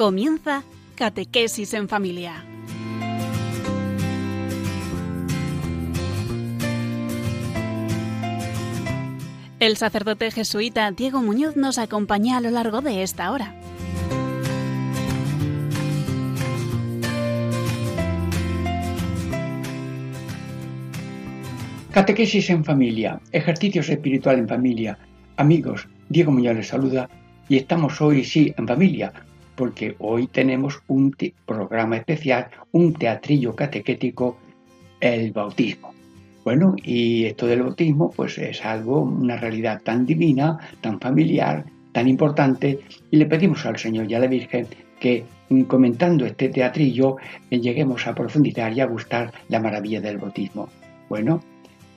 Comienza Catequesis en Familia. El sacerdote jesuita Diego Muñoz nos acompaña a lo largo de esta hora. Catequesis en familia, ejercicios espiritual en familia. Amigos, Diego Muñoz les saluda y estamos hoy sí en familia, porque hoy tenemos un programa especial, un teatrillo catequético, el bautismo. Bueno, y esto del bautismo pues es algo, una realidad tan divina, tan familiar, tan importante, y le pedimos al Señor y a la Virgen que comentando este teatrillo eh, lleguemos a profundizar y a gustar la maravilla del bautismo. Bueno,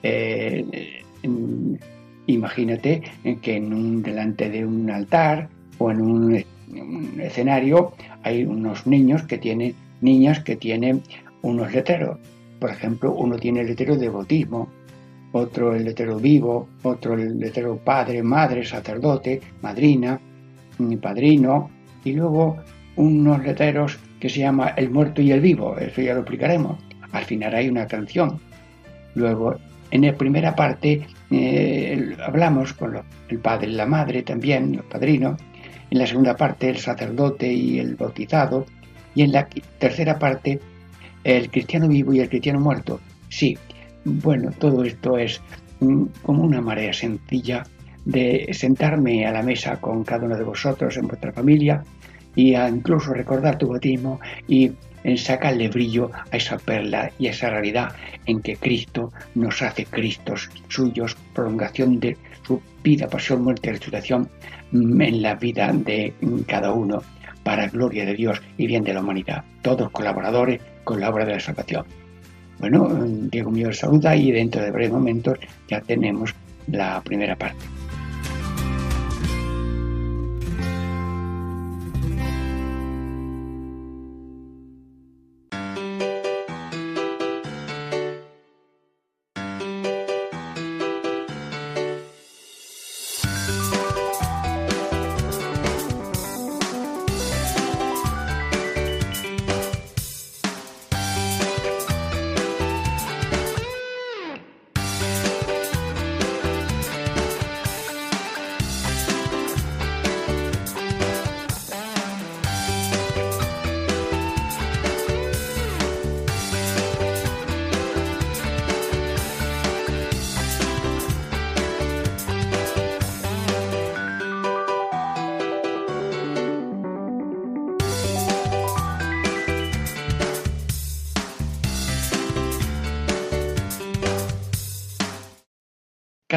eh, mm, imagínate que en un, delante de un altar o en un, un escenario hay unos niños que tienen, niñas que tienen unos letreros por ejemplo, uno tiene el letrero de bautismo, otro el letrero vivo, otro el letrero padre, madre, sacerdote, madrina, mm, padrino, y luego unos letreros que se llama el muerto y el vivo, eso ya lo explicaremos. Al final hay una canción. Luego, en la primera parte eh, hablamos con el padre y la madre también, los padrinos. En la segunda parte el sacerdote y el bautizado. Y en la tercera parte el cristiano vivo y el cristiano muerto. Sí, bueno, todo esto es mm, como una marea sencilla de sentarme a la mesa con cada uno de vosotros en vuestra familia y a incluso recordar tu bautismo y sacarle brillo a esa perla y a esa realidad en que Cristo nos hace Cristos suyos, prolongación de su vida, pasión, muerte y resurrección en la vida de cada uno, para gloria de Dios y bien de la humanidad. Todos colaboradores con la obra de la salvación. Bueno, Diego mío saluda y dentro de breves momentos ya tenemos la primera parte.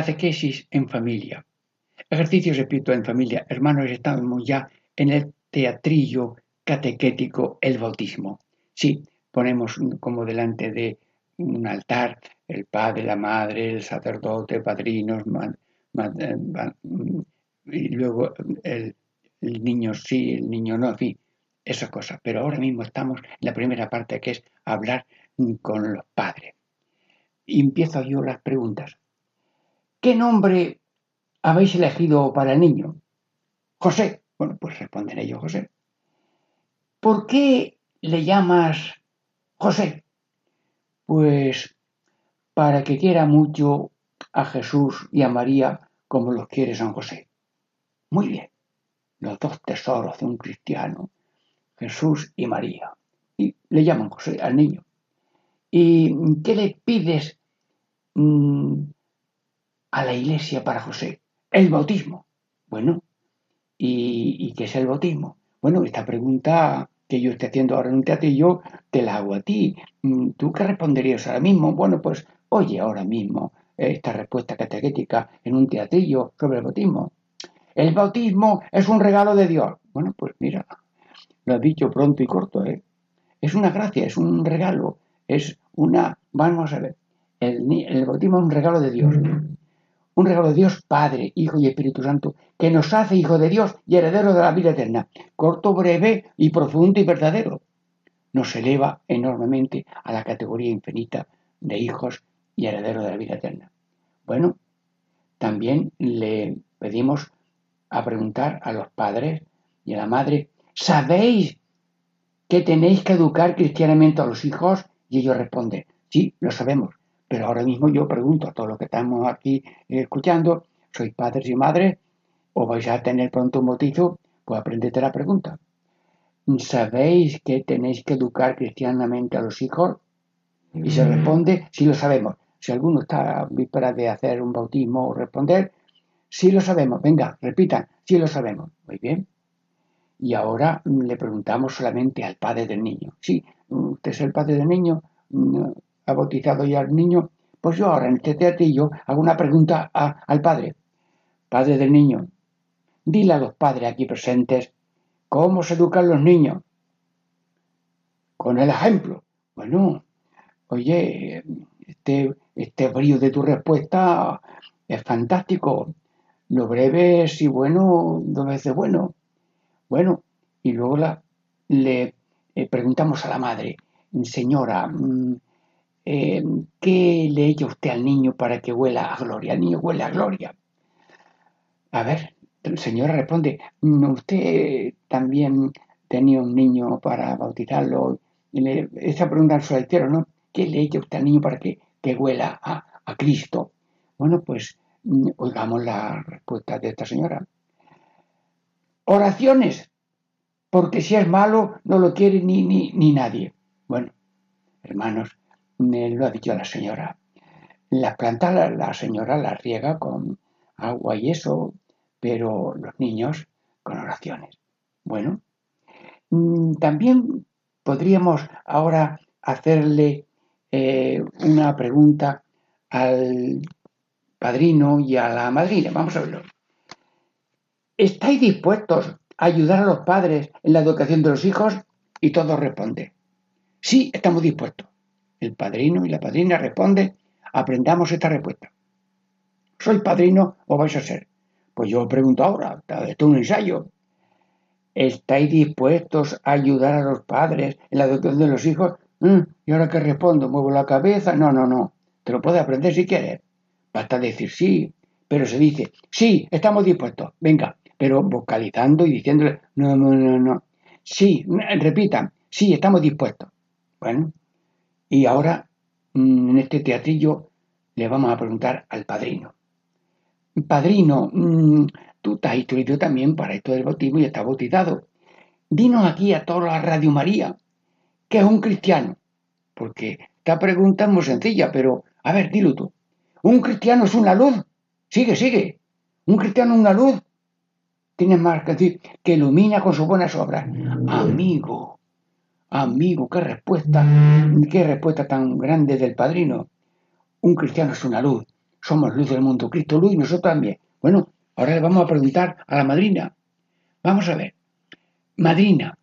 Catequesis en familia. Ejercicios espirituales en familia. Hermanos, estamos ya en el teatrillo catequético, el bautismo. Sí, ponemos como delante de un altar el padre, la madre, el sacerdote, padrinos, eh, y luego el, niño sí, el niño no, fin, esas cosas. Pero ahora mismo estamos en la primera parte que es hablar con los padres. Y empiezo yo las preguntas. ¿Qué nombre habéis elegido para el niño? José. Bueno, pues responden ellos José. ¿Por qué le llamas José? Pues para que quiera mucho a Jesús y a María como los quiere San José. Muy bien. Los dos tesoros de un cristiano, Jesús y María. Y le llaman José al niño. ¿Y qué le pides mm, a la iglesia para José? El bautismo. Bueno, ¿y, qué es el bautismo? Bueno, esta pregunta que yo estoy haciendo ahora en un teatrillo, te la hago a ti. Mm, ¿Tú qué responderías ahora mismo? Bueno, pues oye ahora mismo esta respuesta catequética en un teatrillo sobre el bautismo. El bautismo es un regalo de Dios. Bueno, pues mira, lo has dicho pronto y corto, ¿eh? Es una gracia, es un regalo, es una... Vamos a ver, el, el bautismo es un regalo de Dios un regalo de Dios Padre, Hijo y Espíritu Santo, que nos hace hijo de Dios y heredero de la vida eterna. Corto, breve y profundo y verdadero. Nos eleva enormemente a la categoría infinita de hijos y herederos de la vida eterna. Bueno, también le pedimos a preguntar a los padres y a la madre ¿sabéis que tenéis que educar cristianamente a los hijos? Y ellos responden, sí, lo sabemos. Pero ahora mismo yo pregunto a todos los que estamos aquí escuchando, ¿sois padres y madres? ¿O vais a tener pronto un bautizo? Pues aprendete la pregunta. ¿Sabéis que tenéis que educar cristianamente a los hijos? Y se responde, sí lo sabemos. Si alguno está a víspera de hacer un bautismo o responder, sí lo sabemos. Venga, repitan, sí lo sabemos. Muy bien. Y ahora le preguntamos solamente al padre del niño. Sí, usted es el padre del niño, ha bautizado ya al niño. Pues yo ahora en este teatrillo hago una pregunta al padre. Padre del niño, dile a los padres aquí presentes ¿Cómo se educan los niños? Con el ejemplo. Bueno, oye, este, este brillo de tu respuesta es fantástico. Lo breve es y bueno, dos veces bueno. Bueno, y luego la, le eh, preguntamos a la madre, señora, mm, eh, ¿qué le echa usted al niño para que huela a gloria? El niño huele a gloria. A ver, el señor responde, usted también tenía un niño para bautizarlo. Esa pregunta al soltero, ¿no? ¿Qué le echa usted al niño para que, que huela a, a Cristo? Bueno, pues mm, oigamos la respuesta de esta señora. Oraciones, porque si es malo no lo quiere ni, ni, ni nadie. Bueno, hermanos, me lo ha dicho la señora. Las plantas la, señora las riega con agua y eso, pero los niños con oraciones. Bueno, mm, también podríamos ahora hacerle eh, una pregunta al padrino y a la madrina. Vamos a verlo. ¿Estáis dispuestos a ayudar a los padres en la educación de los hijos? Y todos responden, sí, estamos dispuestos. El padrino y la padrina responden, aprendamos esta respuesta. ¿Soy padrino o vais a ser? Pues yo pregunto ahora, esto es un ensayo. ¿Estáis dispuestos a ayudar a los padres en la educación de los hijos? Mm, ¿Y ahora qué respondo? ¿Muevo la cabeza? No, no, no. Te lo puedes aprender si quieres. Basta decir sí, pero se dice, sí, estamos dispuestos. Venga, pero vocalizando y diciéndole, no, no, no, no. Sí, repitan, sí, estamos dispuestos. Bueno, y ahora mm, en este teatrillo le vamos a preguntar al padrino. Padrino, mm, tú estás instruido también para esto del bautismo y estás bautizado. Dinos aquí a toda la Radio María que es un cristiano. Porque esta pregunta es muy sencilla, pero a ver, dilo tú. ¿Un cristiano es una luz? Sigue, sigue. ¿Un cristiano es una luz? Tienes más que decir, que ilumina con sus buenas obras. Amigo, amigo, qué respuesta, qué respuesta tan grande del padrino. Un cristiano es una luz somos luz del mundo, Cristo luz y nosotros también. Bueno, ahora le vamos a preguntar a la madrina. Vamos a ver. Madrina,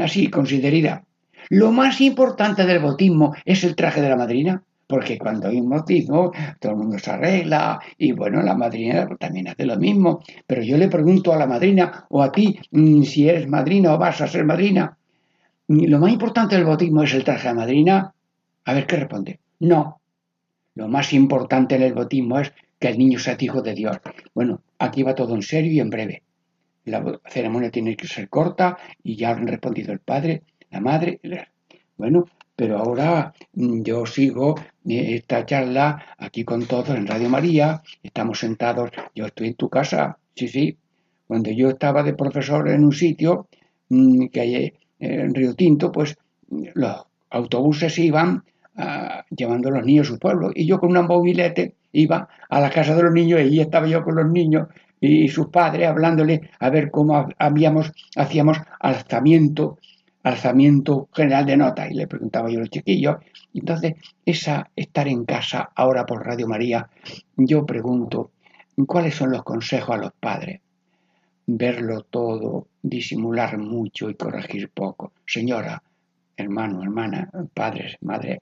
así, considerida. Lo más importante del bautismo es el traje de la madrina, porque cuando hay un bautismo todo el mundo se arregla y bueno, la madrina también hace lo mismo. Pero yo le pregunto a la madrina o a ti mm, si eres madrina o vas a ser madrina. Lo más importante del bautismo es el traje de madrina. A ver qué responde. No, lo más importante en el bautismo es que el niño sea hijo de Dios. Bueno, aquí va todo en serio y en breve. La ceremonia tiene que ser corta y ya han respondido el padre, la madre. Bueno, pero ahora mm, yo sigo eh, esta charla aquí con todos en Radio María. Estamos sentados, yo estoy en tu casa, sí, sí. Cuando yo estaba de profesor en un sitio mm, que eh, en Río Tinto, pues los autobuses iban llevando a los niños a su pueblo. Y yo con un mobilete iba a la casa de los niños y allí estaba yo con los niños y sus padres hablándole a ver cómo habíamos, hacíamos alzamiento, alzamiento general de notas. Y le preguntaba yo a los chiquillos. Entonces, esa estar en casa ahora por Radio María, yo pregunto, ¿cuáles son los consejos a los padres? Verlo todo, disimular mucho y corregir poco. Señora, hermano, hermana, padres, madre,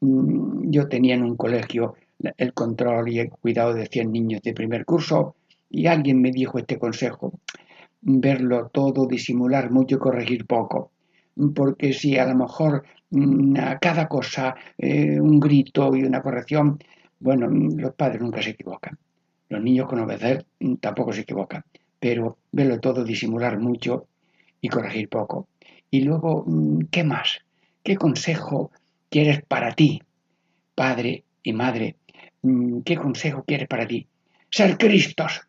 Mm, yo tenía en un colegio el control y el cuidado de 100 niños de primer curso y alguien me dijo este consejo, verlo todo, disimular mucho y corregir poco. Porque si a lo mejor mm, a cada cosa, eh, un grito y una corrección, bueno, los padres nunca se equivocan. Los niños con obedecer mm, tampoco se equivocan. Pero verlo todo, disimular mucho y corregir poco. Y luego, mm, ¿qué más? ¿Qué consejo quieres para ti, padre y madre? Mm, ¿Qué consejo quieres para ti? Ser Cristos.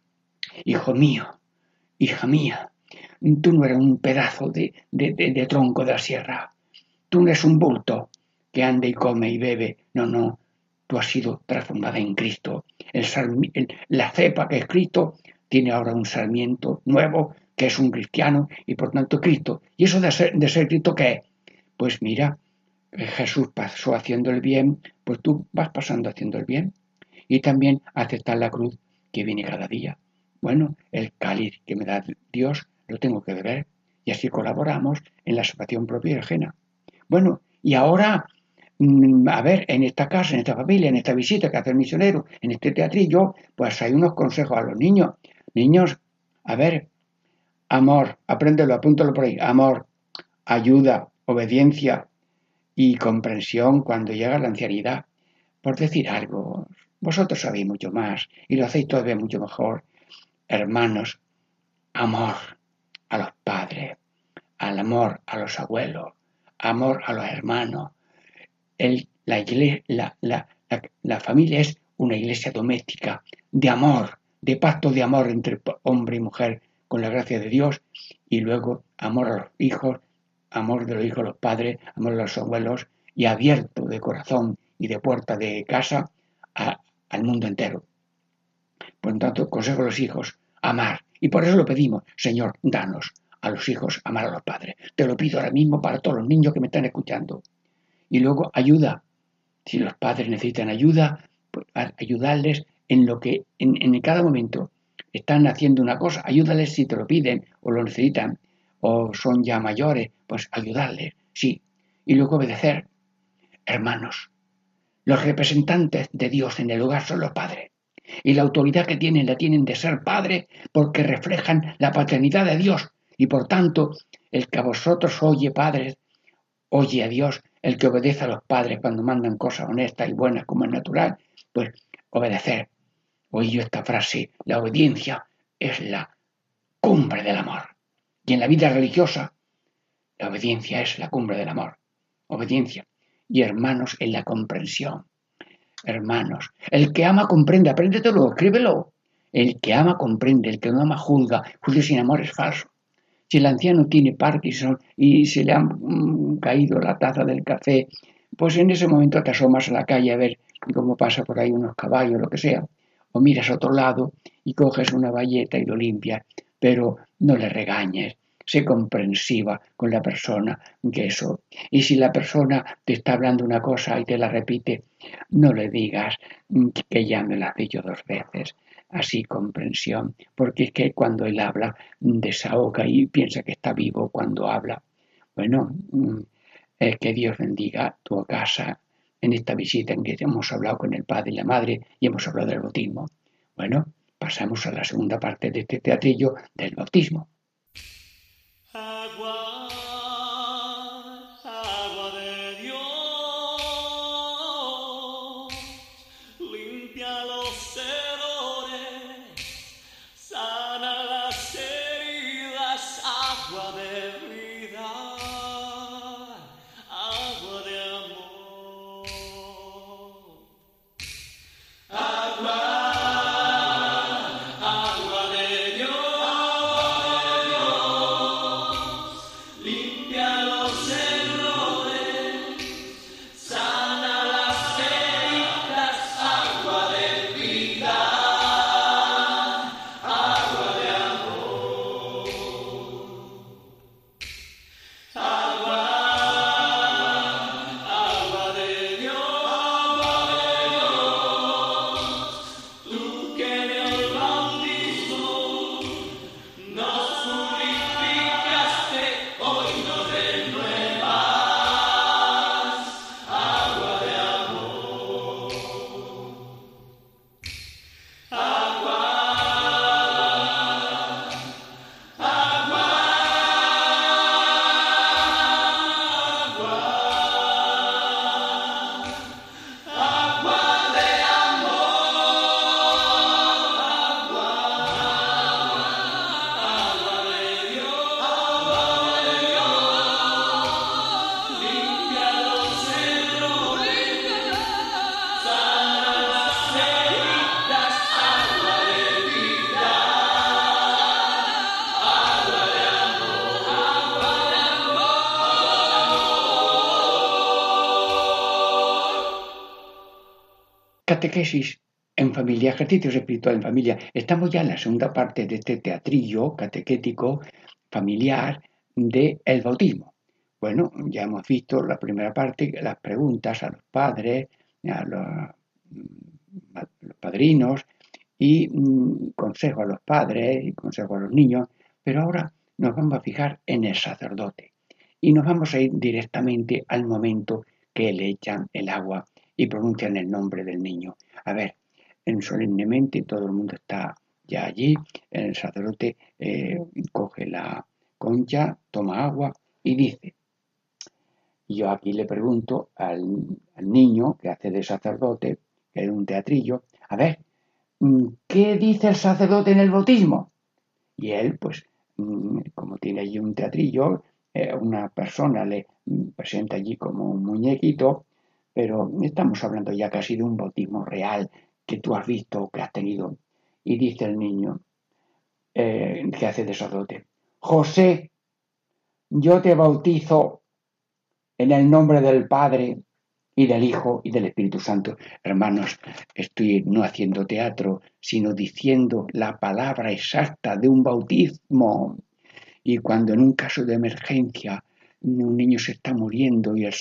Hijo mío, hija mía, tú no eres un pedazo de, de, tronco de la sierra. Tú no eres un bulto que anda y come y bebe. No, no. Tú has sido transformada en Cristo. la cepa que es Cristo tiene ahora un sarmiento nuevo que es un cristiano y por tanto Cristo. ¿Y eso de ser, de ser Cristo qué es? Pues mira, eh, Jesús pasó haciendo el bien, pues tú vas pasando haciendo el bien. Y también aceptar la cruz que viene cada día. Bueno, el cáliz que me da Dios lo tengo que beber y así colaboramos en la salvación propia y ajena. Bueno, y ahora, mm, a ver, en esta casa, en esta familia, en esta visita que hace el misionero, en este teatrillo, pues hay unos consejos a los niños. Niños, a ver, amor, apréndelo, apúntalo por ahí, amor, ayuda, obediencia y comprensión cuando llega la ancianidad. Por decir algo, vosotros sabéis mucho más y lo hacéis todavía mucho mejor. Hermanos, amor a los padres, al amor a los abuelos, amor a los hermanos. la, la familia es una iglesia doméstica de amor, de pacto de amor entre hombre y mujer con la gracia de Dios y luego amor a los hijos, amor de los hijos a los padres, amor a los abuelos y abierto de corazón y de puerta de casa al mundo entero. Por lo tanto, consejo a los hijos, amar. Y por eso lo pedimos, Señor, danos a los hijos amar a los padres. Te lo pido ahora mismo para todos los niños que me están escuchando. Y luego ayuda. Si los padres necesitan ayuda, pues ayudarles en lo que en, en cada momento están haciendo una cosa, ayúdales si te lo piden o lo necesitan, o son ya mayores, pues ayudarles, sí. Y luego obedecer. Hermanos, los representantes de Dios en el lugar son los padres. Y la autoridad que tienen la tienen de ser padres porque reflejan la paternidad de Dios. Y por tanto, el que a vosotros oye padres, oye a Dios, el que obedece a los padres cuando mandan cosas honestas y buenas como es natural, pues obedecer. Oí yo esta frase, la obediencia es la cumbre del amor. Y en la vida religiosa, la obediencia es la cumbre del amor. Obediencia. Y hermanos, en la comprensión. Hermanos, el que ama comprende, apréndetelo, escríbelo. El que ama comprende, el que no ama juzga. Juicio sin amor es falso. Si el anciano tiene Parkinson y se le ha mm, caído la taza del café, pues en ese momento te asomas a la calle a ver cómo pasa por ahí unos caballos, lo que sea miras a otro lado y coges una bayeta y lo limpias, pero no le regañes, sé comprensiva con la persona que eso. Y si la persona te está hablando una cosa y te la repite, no le digas que ya me la has dos veces. Así comprensión, porque es que cuando él habla desahoga y piensa que está vivo cuando habla. Bueno, mm, que Dios bendiga tu casa, en esta visita en que hemos hablado con el padre y la madre y hemos hablado del bautismo. Bueno, pasamos a la segunda parte de este teatrillo del bautismo. En familia, ejercicios espirituales en familia. Estamos ya en la segunda parte de este teatrillo catequético familiar del el bautismo. Bueno, ya hemos visto la primera parte, las preguntas a los padres, a los, padrinos y mm, consejo a los padres y consejo a los niños, pero ahora nos vamos a fijar en el sacerdote y nos vamos a ir directamente al momento que le echan el agua y pronuncian el nombre del niño. A ver, en solemnemente todo el mundo está ya allí, el sacerdote eh, coge la concha, toma agua y dice, yo aquí le pregunto al, niño que hace de sacerdote, que es un teatrillo, a ver, mm, ¿qué dice el sacerdote en el bautismo? Y él, pues, mm, como tiene allí un teatrillo, eh, una persona le presenta allí como un muñequito, pero estamos hablando ya casi de un bautismo real que tú has visto o que has tenido. Y dice el niño eh, que hace de José, yo te bautizo en el nombre del Padre y del Hijo y del Espíritu Santo. Hermanos, estoy no haciendo teatro, sino diciendo la palabra exacta de un bautismo. Y cuando en un caso de emergencia un niño se está muriendo y el,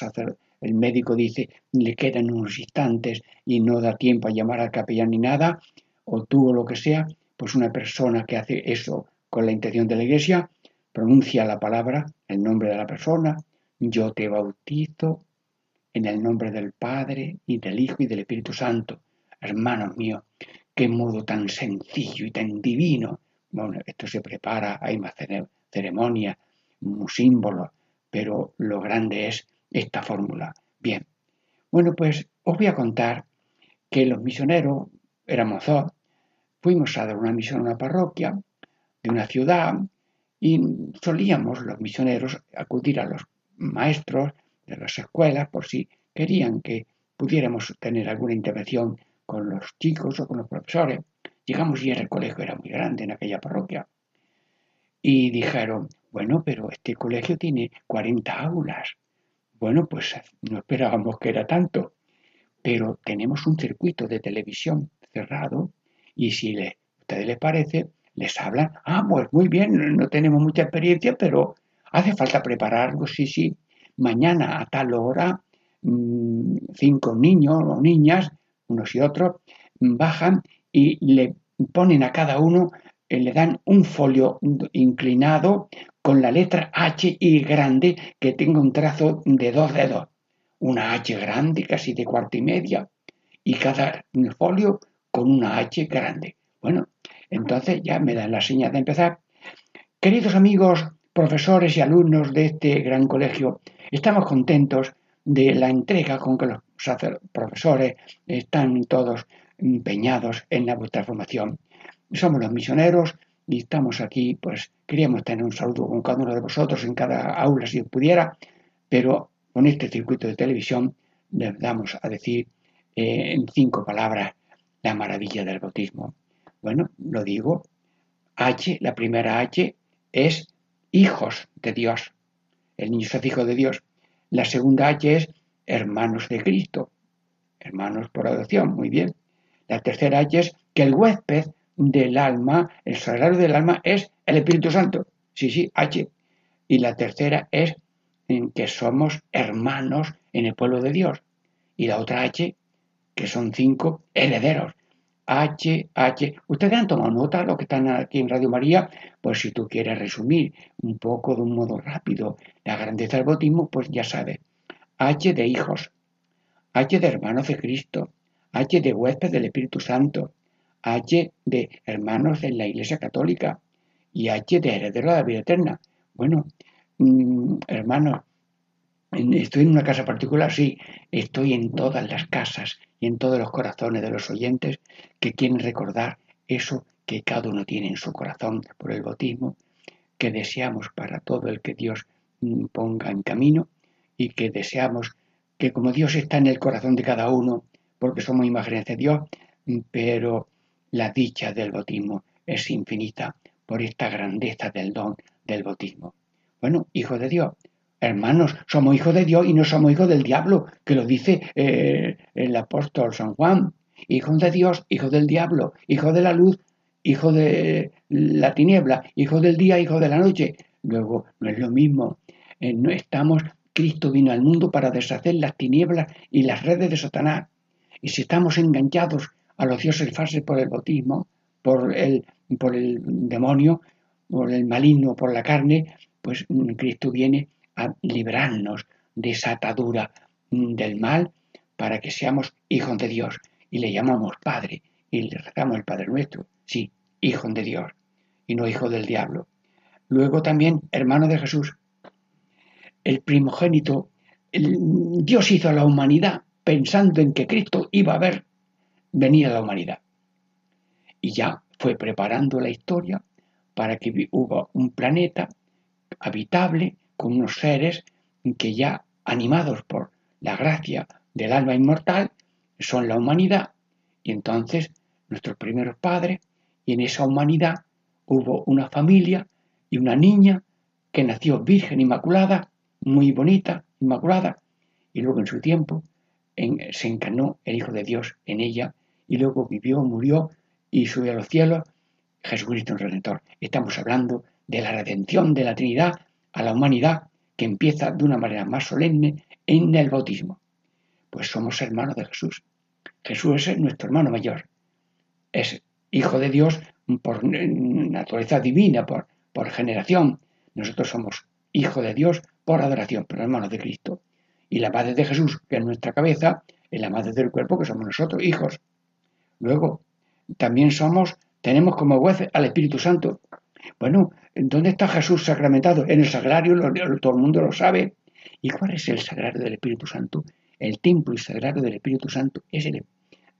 el médico dice le quedan unos instantes y no da tiempo a llamar al capellán ni nada, o tú o lo que sea, pues una persona que hace eso con la intención de la iglesia pronuncia la palabra, el nombre de la persona, yo te bautizo en el nombre del Padre y del Hijo y del Espíritu Santo. Hermanos míos, qué modo tan sencillo y tan divino. Bueno, esto se prepara, hay más ceremonia, un símbolo, pero lo grande es esta fórmula. Bien, bueno, pues os voy a contar que los misioneros, éramos dos, fuimos a dar una misión a una parroquia de una ciudad y solíamos los misioneros acudir a los maestros de las escuelas por si querían que pudiéramos tener alguna intervención con los chicos o con los profesores. Llegamos y el colegio era muy grande en aquella parroquia. Y dijeron, bueno, pero este colegio tiene 40 aulas. Bueno, pues no esperábamos que era tanto, pero tenemos un circuito de televisión cerrado y si le, a ustedes les parece, les hablan, ah, pues muy bien, no tenemos mucha experiencia, pero Hace falta prepararlo, sí, sí. Mañana a tal hora, mm, cinco niños o niñas, unos y otros, bajan y le ponen a cada uno, eh, le dan un folio inclinado con la letra H y grande que tenga un trazo de dos dedos. Una H grande, casi de cuarto y media, y cada folio con una H grande. Bueno, entonces ya me dan la señal de empezar. Queridos amigos profesores y alumnos de este gran colegio, estamos contentos de la entrega con que los profesores están todos empeñados en la vuestra formación. Somos los misioneros y estamos aquí, pues queríamos tener un saludo con cada uno de vosotros en cada aula si pudiera, pero con este circuito de televisión les damos a decir eh, en cinco palabras la maravilla del bautismo. Bueno, lo digo, H, la primera H es hijos de Dios. El niño hace hijo de Dios. La segunda H es hermanos de Cristo. Hermanos por adopción, muy bien. La tercera H es que el huésped del alma, el sagrario del alma es el Espíritu Santo. Sí, sí, H. Y la tercera es en que somos hermanos en el pueblo de Dios. Y la otra H, que son cinco herederos. H, H. Ustedes han tomado nota, lo que están aquí en Radio María, pues si tú quieres resumir un poco de un modo rápido la grandeza del bautismo, pues ya sabes. H de hijos, H de hermanos de Cristo, H de huésped del Espíritu Santo, H de hermanos en la Iglesia Católica y H de heredero de la vida eterna. Bueno, mm, hermanos, estoy en una casa particular, sí, estoy en todas las casas y en todos los corazones de los oyentes que quieren recordar eso que cada uno tiene en su corazón por el bautismo, que deseamos para todo el que Dios mm, ponga en camino y que deseamos que como Dios está en el corazón de cada uno, porque somos imágenes de Dios, mm, pero la dicha del bautismo es infinita por esta grandeza del don del bautismo. Bueno, hijo de Dios, hermanos, somos hijos de Dios y no somos hijos del diablo, que lo dice eh, el apóstol San Juan. hijos de Dios, hijos del diablo, hijos de la luz, hijos de la tiniebla, hijos del día, hijos de la noche. Luego, no es lo mismo. Eh, no estamos, Cristo vino al mundo para deshacer las tinieblas y las redes de Satanás. Y si estamos enganchados a los dioses falsos por el bautismo, por el, por el demonio, por el maligno, por la carne, pues mm, Cristo viene a librarnos de esa atadura mm, del mal para que seamos hijos de Dios y le llamamos Padre y le rezamos el Padre nuestro, sí, hijo de Dios y no hijo del diablo. Luego también hermano de Jesús, el primogénito, Dios hizo a la humanidad pensando en que Cristo iba a ver venir a la humanidad. Y ya fue preparando la historia para que hubo un planeta habitable con unos seres que ya animados por la gracia del alma inmortal son la humanidad y entonces nuestros primeros padres y en esa humanidad hubo una familia y una niña que nació virgen inmaculada, muy bonita, inmaculada, y luego en su tiempo se encarnó el Hijo de Dios en ella y luego vivió, murió y subió a los cielos Jesucristo el Redentor. Estamos hablando de la redención de la Trinidad a la humanidad que empieza de una manera más solemne en el bautismo. Pues somos hermanos de Jesús. Jesús es nuestro hermano mayor. Es hijo de Dios por naturaleza divina, por, por generación. Nosotros somos hijo de Dios por adoración, pero hermanos de Cristo. Y la madre de Jesús, que es nuestra cabeza, es la madre del cuerpo, que somos nosotros, hijos. Luego, también somos, tenemos como juez al Espíritu Santo. Bueno, ¿dónde está Jesús sacramentado? En el sagrario, todo el mundo lo sabe. ¿Y cuál es el sagrario del Espíritu Santo? El templo y sagrario del Espíritu Santo es el,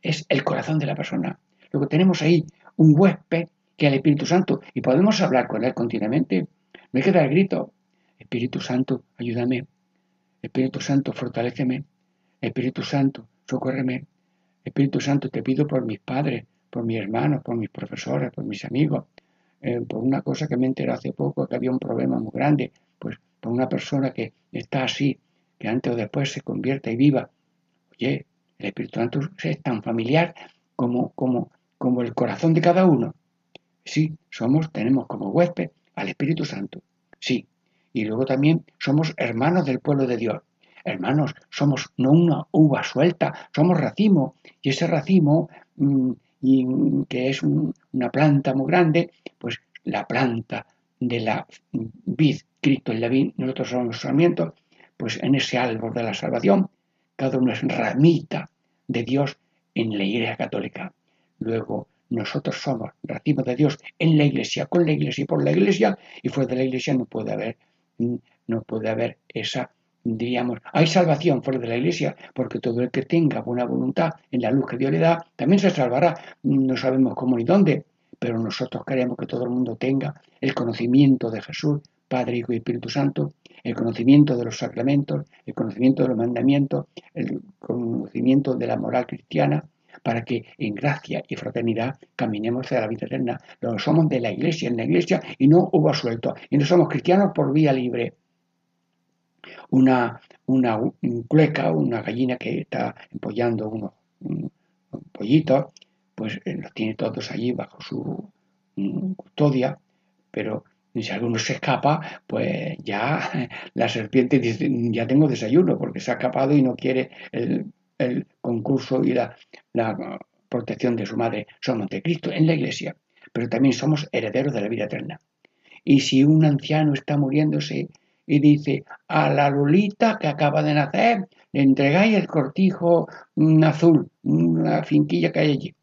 es el corazón de la persona. Luego tenemos ahí un huésped que es el Espíritu Santo y podemos hablar con él continuamente. No hay que dar grito. Espíritu Santo, ayúdame. Espíritu Santo, fortaléceme. Espíritu Santo, socórreme. Espíritu Santo, te pido por mis padres, por mis hermanos, por mis profesores, por mis amigos, eh, por una cosa que me enteré hace poco, que había un problema muy grande, pues por una persona que está así, que antes o después se convierta y viva. Oye, el Espíritu Santo es tan familiar como, como, como el corazón de cada uno. Sí, somos, tenemos como huésped al Espíritu Santo. Sí. Y luego también somos hermanos del pueblo de Dios. Hermanos, somos no una uva suelta, somos racimo. Y ese racimo, mm, y, que es una planta muy grande, pues la planta de la vid, Cristo en la vid, nosotros somos los sarmientos, pues en ese árbol de la salvación, cada uno es ramita de Dios en la Iglesia Católica. Luego, nosotros somos racimo de Dios en la Iglesia, con la Iglesia y por la Iglesia, y fuera de la Iglesia no puede haber, no puede haber esa diríamos, hay salvación fuera de la iglesia, porque todo el que tenga buena voluntad en la luz que Dios le da, también se salvará. No sabemos cómo ni dónde, pero nosotros queremos que todo el mundo tenga el conocimiento de Jesús, Padre, Hijo y Espíritu Santo, el conocimiento de los sacramentos, el conocimiento de los mandamientos, el conocimiento de la moral cristiana, para que en gracia y fraternidad caminemos hacia la vida eterna. Lo somos de la iglesia, en la iglesia, y no hubo suelto. Y no somos cristianos por vía libre una, una cueca, una gallina que está empollando unos un, pollitos, pues eh, los tiene todos allí bajo su mm, custodia, pero si alguno se escapa, pues ya la serpiente dice, ya tengo desayuno, porque se ha escapado y no quiere el, el concurso y la, la, protección de su madre. Somos de Cristo en la iglesia, pero también somos herederos de la vida eterna. Y si un anciano está muriéndose y dice, a la Lolita que acaba de nacer, le entregáis el cortijo mm, azul, una finquilla que hay allí.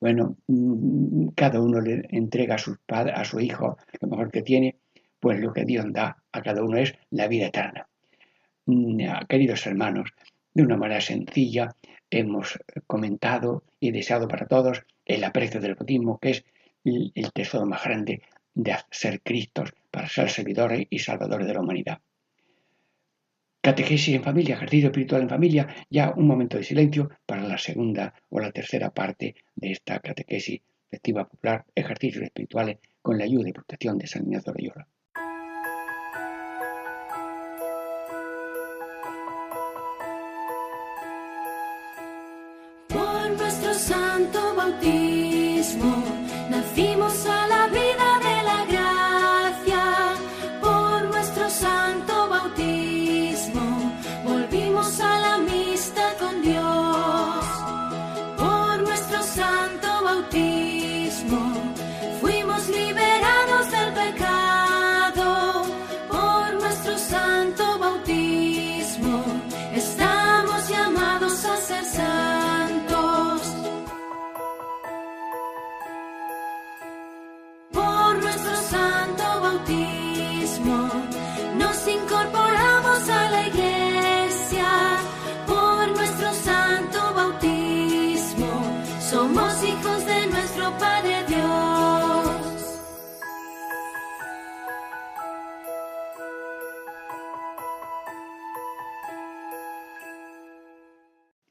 Bueno, mm, cada uno le entrega a, sus padres, a su hijo lo mejor que tiene, pues lo que Dios da a cada uno es la vida eterna. Mm, queridos hermanos, de una manera sencilla hemos comentado y deseado para todos el aprecio del bautismo, que es el tesoro más grande de ser Cristos para ser servidores y salvadores de la humanidad. Catequesis en familia, ejercicio espiritual en familia, ya un momento de silencio para la segunda o la tercera parte de esta catequesis festiva popular, ejercicios espirituales con la ayuda y protección de San Ignacio de Loyola. Por nuestros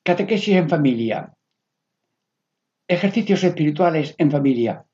Catequesis en familia. Ejercicios espirituales en familia.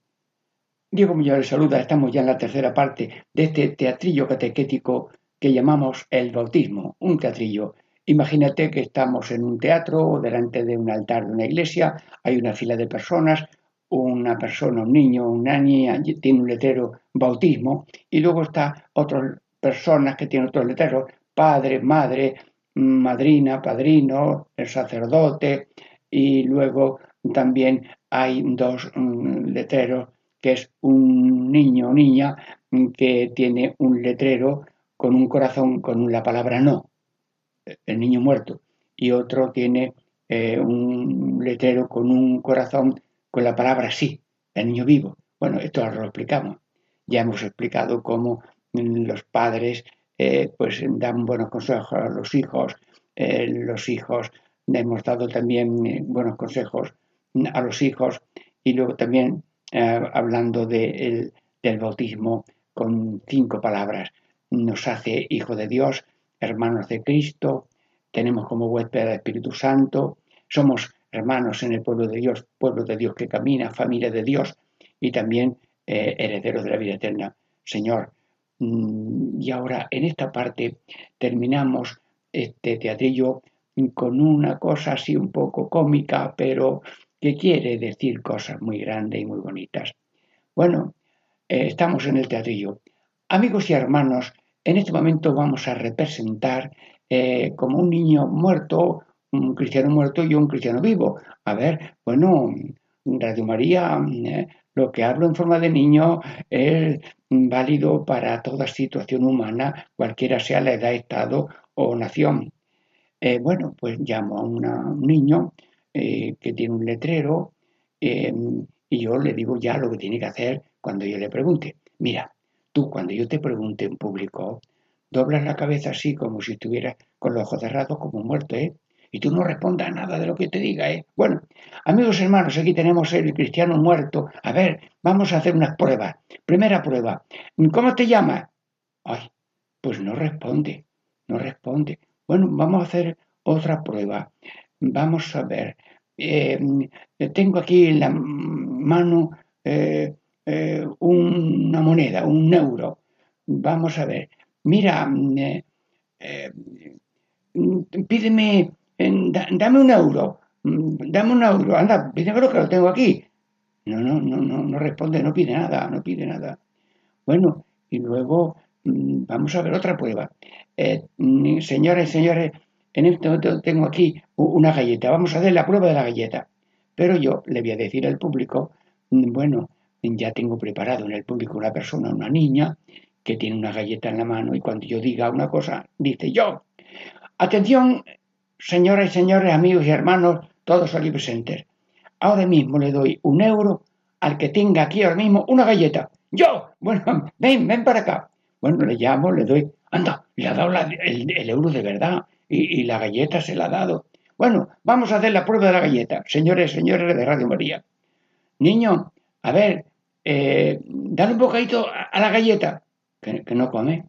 Diego Muñoz les saluda, estamos ya en la tercera parte de este teatrillo catequético que llamamos el bautismo, un teatrillo. Imagínate que estamos en un teatro delante de un altar de una iglesia, hay una fila de personas, una persona, un niño, una niña tiene un letrero bautismo y luego está otras personas que tienen otros letreros, padre, madre, madrina, padrino, el sacerdote y luego también hay dos mm, letreros que es un niño o niña que tiene un letrero con un corazón con la palabra no, el niño muerto, y otro tiene eh, un letrero con un corazón con la palabra sí, el niño vivo. Bueno, esto lo explicamos. Ya hemos explicado cómo mm, los padres eh, pues dan buenos consejos a los hijos, eh, los hijos, hemos dado también eh, buenos consejos a los hijos y luego también hablando del bautismo con cinco palabras, nos hace hijo de Dios, hermanos de Cristo, tenemos como huésped al Espíritu Santo, somos hermanos en el pueblo de Dios, pueblo de Dios que camina, familia de Dios y también herederos de la vida eterna. Señor, y ahora en esta parte terminamos este teatrillo con una cosa así un poco cómica, pero que quiere decir cosas muy grandes y muy bonitas. Bueno, eh, estamos en el teatrillo. Amigos y hermanos, en este momento vamos a representar eh, como un niño muerto, un cristiano muerto y un cristiano vivo. A ver, bueno, Radio María eh, lo que hablo en forma de niño es válido para toda situación humana, cualquiera sea la edad, estado o nación. Eh, bueno, pues llamo a un niño eh, que tiene un letrero em, y yo le digo ya lo que tiene que hacer cuando yo le pregunte. Mira, tú cuando yo te pregunte en público, doblas la cabeza así como si estuvieras con los ojos cerrados como muerto, ¿eh? Y tú no respondas nada de lo que te diga, ¿eh? Bueno, amigos hermanos, aquí tenemos el cristiano muerto. A ver, vamos a hacer unas pruebas. Primera prueba, ¿cómo te llamas? Ay, pues no responde, no responde. Bueno, vamos a hacer otra prueba. Vamos a ver. Eh, tengo aquí en la mano eh, eh, una moneda, un euro. Vamos a ver. Mira, pídeme dame un euro, mm, dame un euro, anda, pídemelo que lo tengo aquí. No, no, no, no, no responde, no pide nada, no pide nada. Bueno, y luego mm, vamos a ver otra prueba. Eh, mm, señores, señores, en este momento tengo aquí una galleta, vamos a hacer la prueba de la galleta. Pero yo le voy a decir al público, bueno, ya tengo preparado en el público una persona, una niña, que tiene una galleta en la mano y cuando yo diga una cosa, dice yo. Atención, Señoras y señores, amigos y hermanos, todos aquí presentes, ahora mismo le doy un euro al que tenga aquí ahora mismo una galleta. Yo, bueno, ven, ven para acá. Bueno, le llamo, le doy, anda, le ha dado el, euro de verdad y, la galleta se la ha dado. Bueno, vamos a hacer la prueba de la galleta, señores señores de Radio María. Niño, a ver, eh, dale un bocadito a, la galleta, que, que, no come.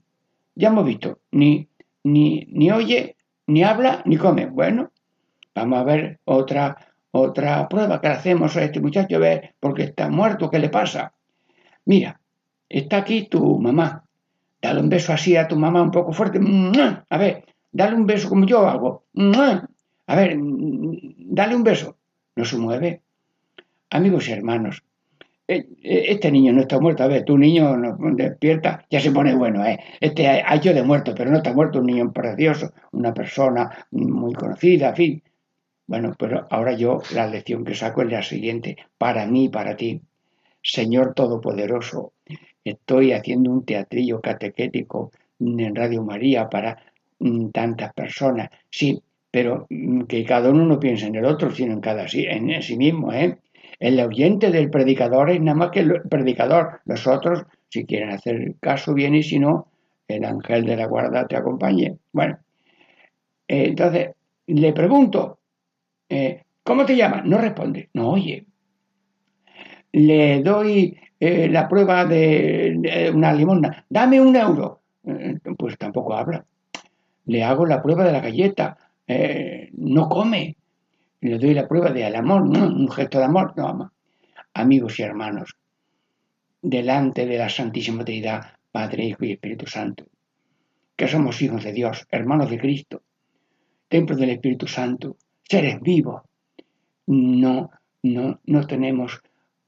Ya hemos visto, ni, ni, ni oye ni habla ni come. Bueno, vamos a ver otra, otra prueba que le hacemos a este muchacho, a ver, porque está muerto, ¿qué le pasa? Mira, está aquí tu mamá. Dale un beso así a tu mamá un poco fuerte. A ver, dale un beso como yo hago. A ver, dale un beso. No se mueve. amigos y hermanos, este niño no está muerto. A ver, tu niño no despierta, ya se pone bueno, ¿eh? Este ha hecho de muerto, pero no está muerto, un niño precioso, una persona muy conocida, en fin. Bueno, pero ahora yo la lección que saco es la siguiente, para mí, para ti. Señor Todopoderoso, estoy haciendo un teatrillo catequético en Radio María para mm, tantas personas, sí, pero mm, que cada uno no piense en el otro, sino en cada en sí mismo, ¿eh? El oyente del predicador es nada más que el predicador. Los otros, si quieren hacer caso, bien y si no, el ángel de la guarda te acompañe. Bueno, eh, entonces le pregunto, eh, ¿cómo te llamas? No responde, no oye. Le doy eh, la prueba de, una limosna, dame un euro. pues tampoco habla. Le hago la prueba de la galleta, no come le doy la prueba del amor, un gesto de amor, no, amigos y hermanos, delante de la Santísima Trinidad, Padre, Hijo y Espíritu Santo, que somos hijos de Dios, hermanos de Cristo, templo del Espíritu Santo, seres vivos, no, no, no tenemos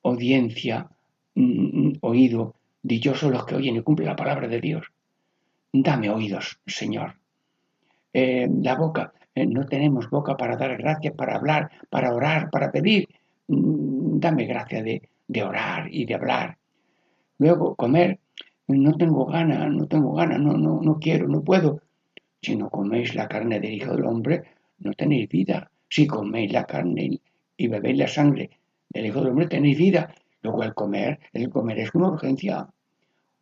audiencia, mm, oído, dichosos los que oyen y cumplen la palabra de Dios. Dame oídos, Señor. Eh, la boca, no tenemos boca para dar gracias, para hablar, para orar, para pedir. Mm, dame gracia de, orar y de hablar. Luego, comer, no tengo ganas, no tengo ganas, no, no, no quiero, no puedo. Si no coméis la carne del Hijo del Hombre, no tenéis vida. Si coméis la carne y bebéis la sangre del Hijo del Hombre, tenéis vida. Luego el comer, el comer es una urgencia.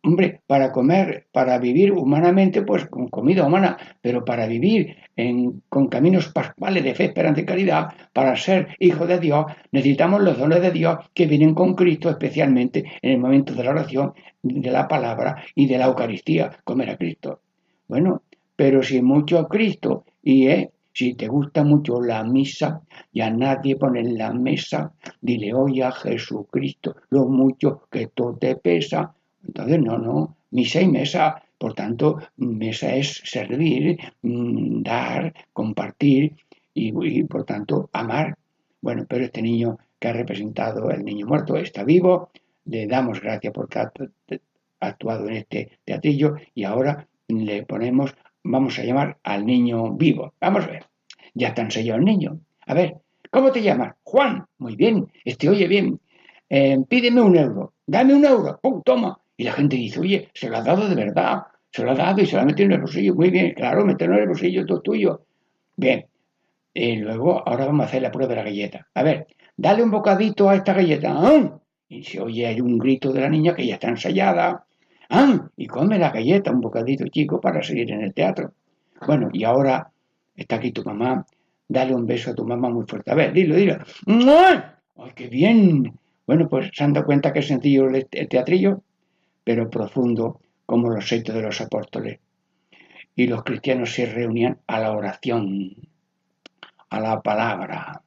Hombre, para comer, para vivir humanamente, pues con comida humana, pero para vivir con caminos pascuales de fe, esperanza y caridad, para ser hijo de Dios, necesitamos los dones de Dios que vienen con Cristo, especialmente en el momento de la oración, de la palabra y de la Eucaristía, comer a Cristo. Bueno, pero si mucho Cristo y eh, si te gusta mucho la misa y a nadie pone en la mesa, dile hoy a Jesucristo lo mucho que todo te pesa entonces, no, no, misa y mesa. Por tanto, mesa es servir, mm, dar, compartir y, por tanto, amar. Bueno, pero este niño que ha representado el niño muerto está vivo, le damos gracias porque ha actuado en este teatrillo y ahora le ponemos, vamos a llamar al niño vivo. Vamos a ver, ya está ensayado el niño. A ver, ¿cómo te llamas? Juan. Muy bien, este oye bien. Eh, pídeme un euro. Dame un euro. ¡Pum! Toma. Y la gente dice, oye, se lo ha dado de verdad, se lo ha dado y se lo ha metido en el bolsillo. Muy bien, claro, meterlo en el bolsillo, todo tuyo. Bien, y luego ahora vamos a hacer la prueba de la galleta. A ver, dale un bocadito a esta galleta. ¡Ah! Y se oye hay un grito de la niña que ya está ensayada. ¡Ah! Y come la galleta, un bocadito chico para seguir en el teatro. Bueno, y ahora está aquí tu mamá. Dale un beso a tu mamá muy fuerte. A ver, dilo, dilo. ¡Ay, qué bien! Bueno, pues se han dado cuenta que es sencillo el teatrillo pero profundo como los hechos de los apóstoles. Y los cristianos se reunían a la oración, a la palabra,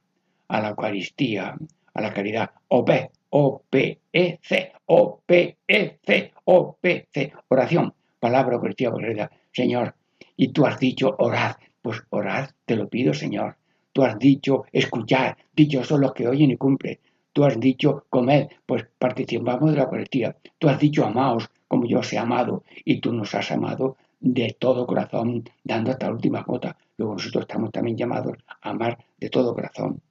a la Eucaristía, a la caridad. O-P, O-P-E-C, O-P-E-C, O-P-C. Oración, palabra, Eucaristía, caridad. Señor, y tú has dicho orad, pues orad, te lo pido, Señor. Tú has dicho escuchar, dichos son los que oyen y cumplen. Tú has dicho comed, pues participamos de la Eucaristía. Tú has dicho amaos, como yo os he amado, y tú nos has amado de todo corazón, dando hasta la última gota. Luego nosotros estamos también llamados a amar de todo corazón.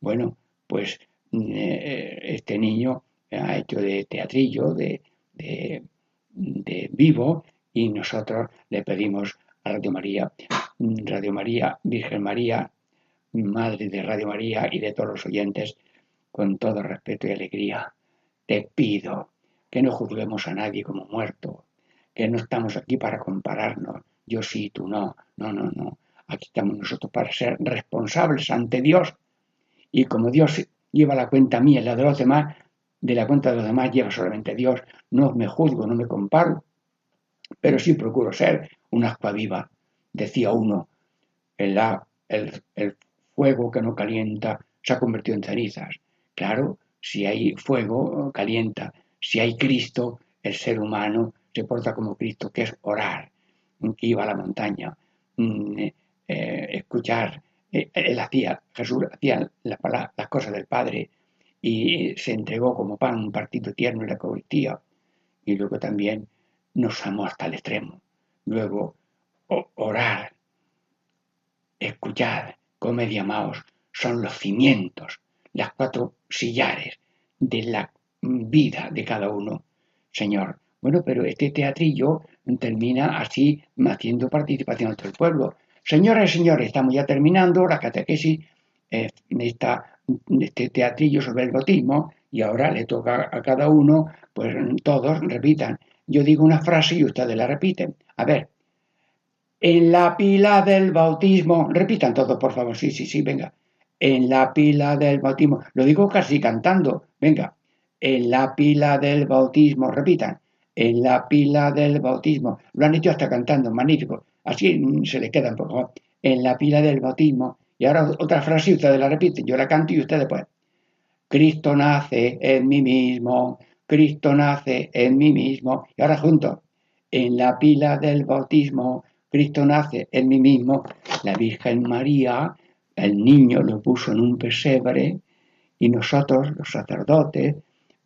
Bueno, pues eh, este niño ha hecho de teatrillo, de, de, de vivo, y nosotros le pedimos a Radio María, Radio María, Virgen María, Madre de Radio María y de todos los oyentes, con todo respeto y alegría, te pido que no juzguemos a nadie como muerto, que no estamos aquí para compararnos, yo sí, tú no, no, no, no. Aquí estamos nosotros para ser responsables ante Dios. Y como Dios lleva la cuenta mía y la de los demás, de la cuenta de los demás lleva solamente Dios. No me juzgo, no me comparo, pero sí procuro ser una aspa viva. Decía uno, el, el, el fuego que no calienta se ha convertido en cenizas. Claro, si hay fuego, calienta. Si hay Cristo, el ser humano se porta como Cristo, que es orar, iba a la montaña, mm, eh, escuchar. Eh, él hacía, Jesús hacía las cosas del Padre y se entregó como pan un partido tierno en la Eucaristía y luego también nos amó hasta el extremo. Luego, orar, escuchar, comer y amaos son los cimientos, las cuatro sillares de la vida de cada uno. Señor, bueno, pero este teatrillo termina así haciendo participación entre el pueblo. Señoras y señores, estamos ya terminando la catequesis, eh, este teatrillo sobre el bautismo, y ahora le toca a cada uno, pues todos repitan. Yo digo una frase y ustedes la repiten. A ver, en la pila del bautismo, repitan todos, por favor, sí, sí, sí, venga. En la pila del bautismo, lo digo casi cantando, venga. En la pila del bautismo, repitan. En la pila del bautismo, lo han hecho hasta cantando, magnífico. Así se les queda un poco. En la pila del bautismo. Y ahora otra frase, ustedes la repiten, yo la canto y ustedes pues. Cristo nace en mí mismo, Cristo nace en mí mismo. Y ahora juntos, en la pila del bautismo, Cristo nace en mí mismo. La Virgen María, el niño lo puso en un pesebre y nosotros, los sacerdotes,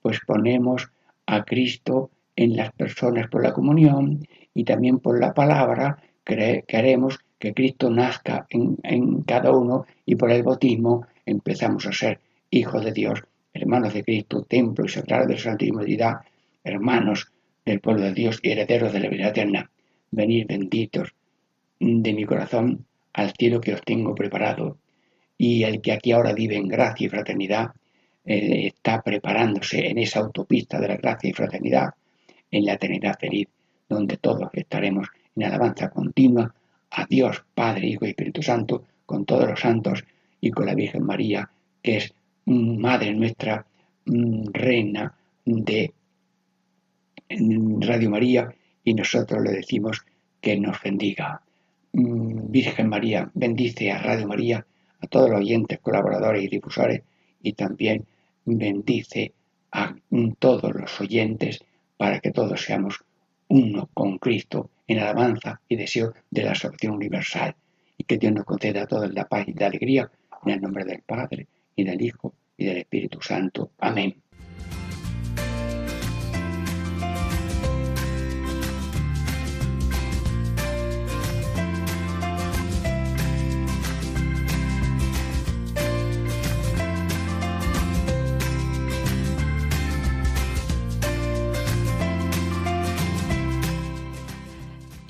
pues ponemos a Cristo en las personas por la comunión y también por la palabra. Queremos que Cristo nazca en, en cada uno y por el bautismo empezamos a ser hijos de Dios, hermanos de Cristo, templo y sagrado de Santísima hermanos del pueblo de Dios y herederos de la vida eterna. Venid benditos de mi corazón al cielo que os tengo preparado. Y el que aquí ahora vive en gracia y fraternidad, eh, está preparándose en esa autopista de la gracia y fraternidad, en la eternidad feliz, donde todos estaremos en alabanza continua a Dios, Padre, Hijo y Espíritu Santo, con todos los santos y con la Virgen María, que es Madre nuestra, Reina de Radio María, y nosotros le decimos que nos bendiga. Mm, Virgen María, bendice a Radio María, a todos los oyentes, colaboradores y difusores, y también bendice a todos los oyentes para que todos seamos uno con Cristo en alabanza y deseo de la salvación universal. Y que Dios nos conceda a todos la paz y la alegría en el nombre del Padre y del Hijo y del Espíritu Santo. Amén.